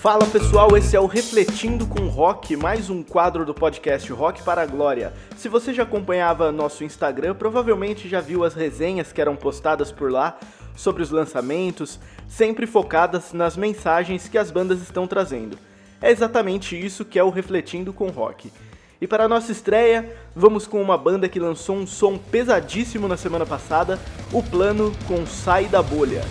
Fala pessoal, esse é o Refletindo com Rock, mais um quadro do podcast Rock para a Glória. Se você já acompanhava nosso Instagram, provavelmente já viu as resenhas que eram postadas por lá sobre os lançamentos, sempre focadas nas mensagens que as bandas estão trazendo. É exatamente isso que é o Refletindo com Rock. E para a nossa estreia, vamos com uma banda que lançou um som pesadíssimo na semana passada, o Plano com Sai da Bolha.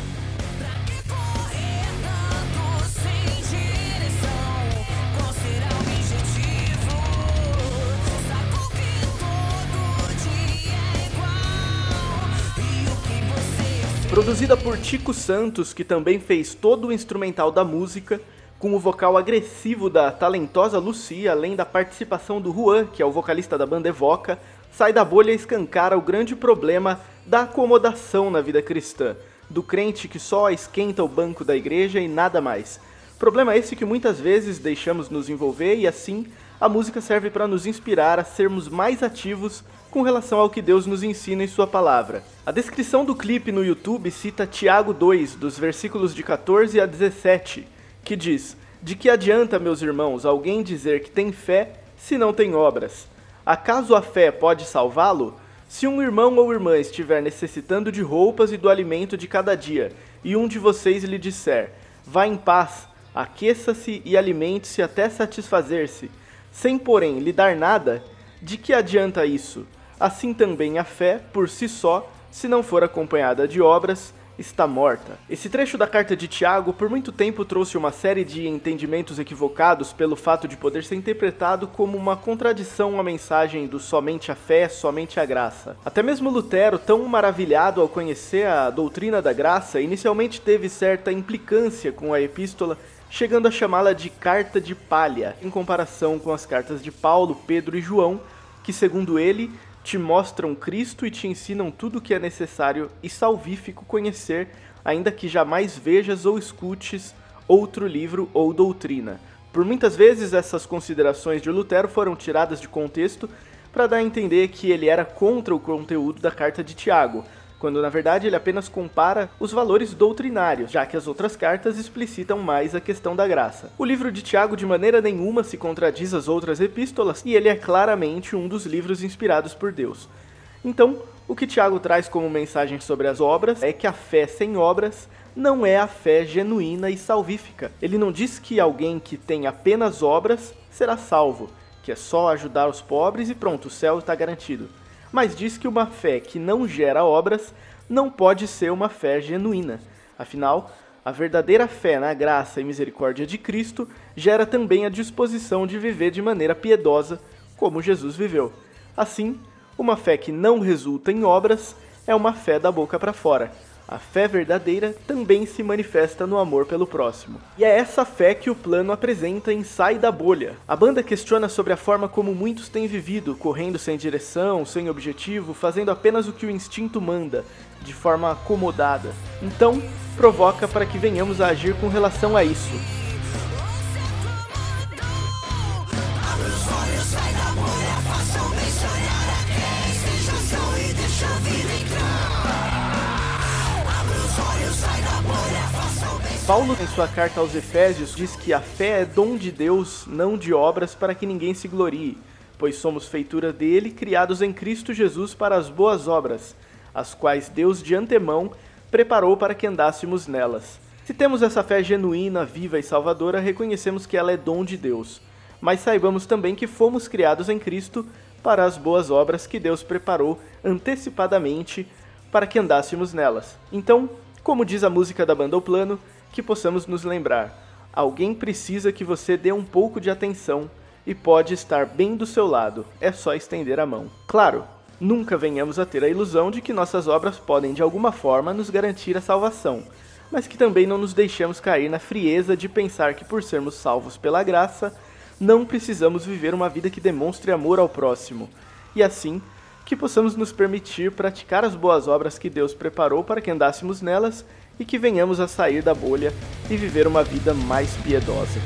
Produzida por Tico Santos, que também fez todo o instrumental da música, com o vocal agressivo da talentosa Lucia, além da participação do Juan, que é o vocalista da banda Evoca, Sai da Bolha escancara o grande problema da acomodação na vida cristã, do crente que só esquenta o banco da igreja e nada mais. Problema esse que muitas vezes deixamos nos envolver e assim a música serve para nos inspirar a sermos mais ativos com relação ao que Deus nos ensina em Sua palavra. A descrição do clipe no YouTube cita Tiago 2, dos versículos de 14 a 17, que diz: De que adianta, meus irmãos, alguém dizer que tem fé se não tem obras? Acaso a fé pode salvá-lo? Se um irmão ou irmã estiver necessitando de roupas e do alimento de cada dia, e um de vocês lhe disser: Vá em paz, aqueça-se e alimente-se até satisfazer-se, sem porém lhe dar nada, de que adianta isso? assim também a fé, por si só, se não for acompanhada de obras, está morta. Esse trecho da carta de Tiago por muito tempo trouxe uma série de entendimentos equivocados pelo fato de poder ser interpretado como uma contradição à mensagem do somente a fé, somente a graça. Até mesmo Lutero, tão maravilhado ao conhecer a doutrina da graça, inicialmente teve certa implicância com a epístola, chegando a chamá-la de carta de palha, em comparação com as cartas de Paulo, Pedro e João, que segundo ele te mostram Cristo e te ensinam tudo o que é necessário e salvífico conhecer, ainda que jamais vejas ou escutes outro livro ou doutrina. Por muitas vezes essas considerações de Lutero foram tiradas de contexto para dar a entender que ele era contra o conteúdo da carta de Tiago, quando na verdade ele apenas compara os valores doutrinários, já que as outras cartas explicitam mais a questão da graça. O livro de Tiago de maneira nenhuma se contradiz às outras epístolas e ele é claramente um dos livros inspirados por Deus. Então, o que Tiago traz como mensagem sobre as obras é que a fé sem obras não é a fé genuína e salvífica. Ele não diz que alguém que tem apenas obras será salvo, que é só ajudar os pobres e pronto, o céu está garantido mas diz que uma fé que não gera obras não pode ser uma fé genuína. Afinal, a verdadeira fé na graça e misericórdia de Cristo gera também a disposição de viver de maneira piedosa, como Jesus viveu. Assim, uma fé que não resulta em obras é uma fé da boca para fora a fé verdadeira também se manifesta no amor pelo próximo. E é essa fé que o plano apresenta em Sai da Bolha. A banda questiona sobre a forma como muitos têm vivido, correndo sem direção, sem objetivo, fazendo apenas o que o instinto manda, de forma acomodada. Então, provoca para que venhamos a agir com relação a isso. Paulo, em sua carta aos Efésios, diz que a fé é dom de Deus, não de obras, para que ninguém se glorie, pois somos feitura dele, criados em Cristo Jesus para as boas obras, as quais Deus de antemão preparou para que andássemos nelas. Se temos essa fé genuína, viva e salvadora, reconhecemos que ela é dom de Deus. Mas saibamos também que fomos criados em Cristo para as boas obras que Deus preparou antecipadamente para que andássemos nelas. Então, como diz a música da banda O Plano, que possamos nos lembrar: alguém precisa que você dê um pouco de atenção e pode estar bem do seu lado, é só estender a mão. Claro, nunca venhamos a ter a ilusão de que nossas obras podem de alguma forma nos garantir a salvação, mas que também não nos deixemos cair na frieza de pensar que por sermos salvos pela graça, não precisamos viver uma vida que demonstre amor ao próximo, e assim que possamos nos permitir praticar as boas obras que Deus preparou para que andássemos nelas e que venhamos a sair da bolha e viver uma vida mais piedosa.